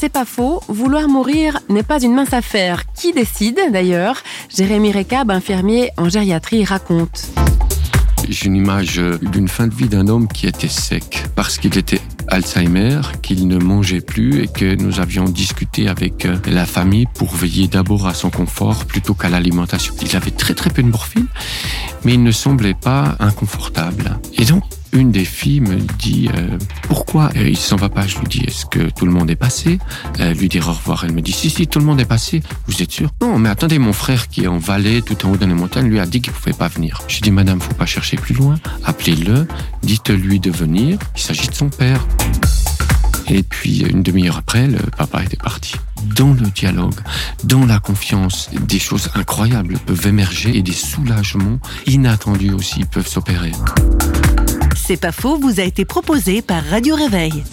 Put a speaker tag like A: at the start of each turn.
A: C'est pas faux, vouloir mourir n'est pas une mince affaire. Qui décide d'ailleurs? Jérémy Récab, infirmier en gériatrie, raconte.
B: J'ai une image d'une fin de vie d'un homme qui était sec parce qu'il était Alzheimer, qu'il ne mangeait plus et que nous avions discuté avec euh, la famille pour veiller d'abord à son confort plutôt qu'à l'alimentation. Il avait très très peu de morphine, mais il ne semblait pas inconfortable. Et donc, une des filles me dit euh, pourquoi? Il s'en va pas. Je lui dis est-ce que tout le monde est passé? Elle lui dit au revoir. Elle me dit si si tout le monde est passé. Vous êtes sûr? Non mais attendez mon frère qui est en vallée tout en haut dans les montagnes lui a dit qu'il pouvait pas venir. Je dis madame faut pas chercher plus loin. Appelez-le, dites-lui de venir. Il s'agit de son père. Et puis une demi-heure après, le papa était parti. Dans le dialogue, dans la confiance, des choses incroyables peuvent émerger et des soulagements inattendus aussi peuvent s'opérer.
C: C'est pas faux, vous a été proposé par Radio Réveil.